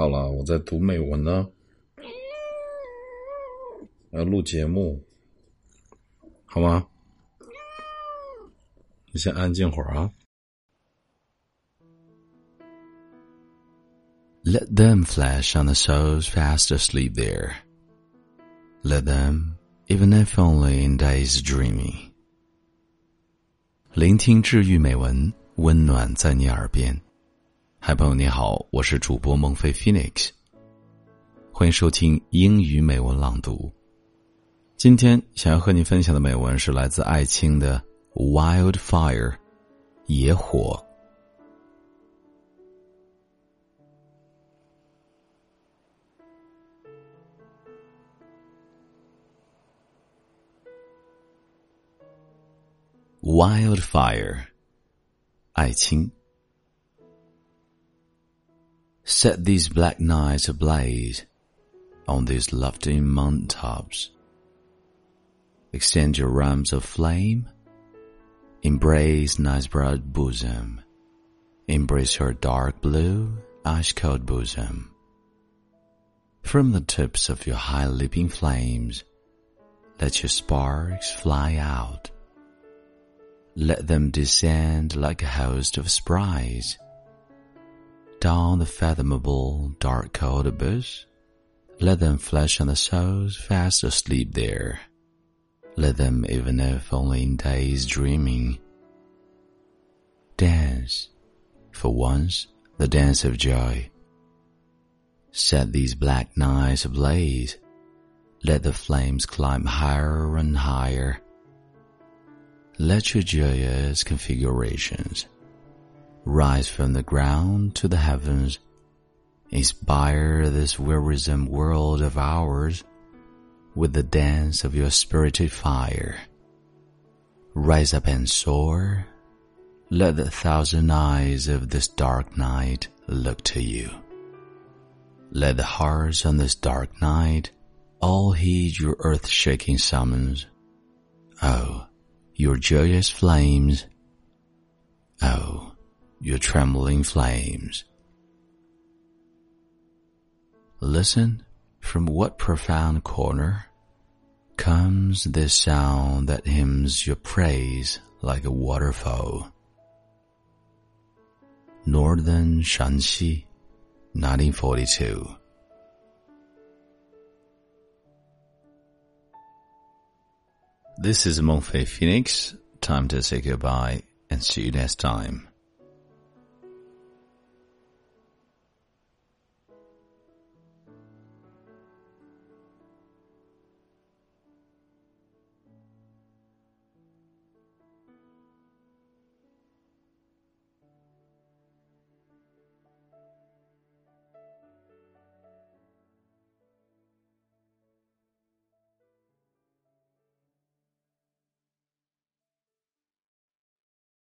好了，我在读美文呢，要录节目，好吗？你先安静会儿啊。Let them flash on the souls fast asleep there. Let them, even if only in days dreaming. 聆听治愈美文，温暖在你耳边。嗨，朋友你好，我是主播孟非 Phoenix，欢迎收听英语美文朗读。今天想要和你分享的美文是来自艾青的《Wildfire》，野火。Wildfire，艾青。Set these black nights ablaze on these lofty mountain tops. Extend your arms of flame. Embrace night's broad bosom. Embrace her dark blue, ice cold bosom. From the tips of your high leaping flames, let your sparks fly out let them descend like a host of sprites down the fathomable dark cold abyss. Let them flesh on the souls fast asleep there. Let them, even if only in days dreaming, dance, for once, the dance of joy. Set these black nights ablaze. Let the flames climb higher and higher let your joyous configurations rise from the ground to the heavens. Inspire this wearisome world of ours with the dance of your spirited fire. Rise up and soar. Let the thousand eyes of this dark night look to you. Let the hearts on this dark night all heed your earth shaking summons. Oh, your joyous flames. Oh, your trembling flames. Listen, from what profound corner comes this sound that hymns your praise like a waterfall? Northern Shanxi, 1942. This is Monfei Phoenix. Time to say goodbye and see you next time.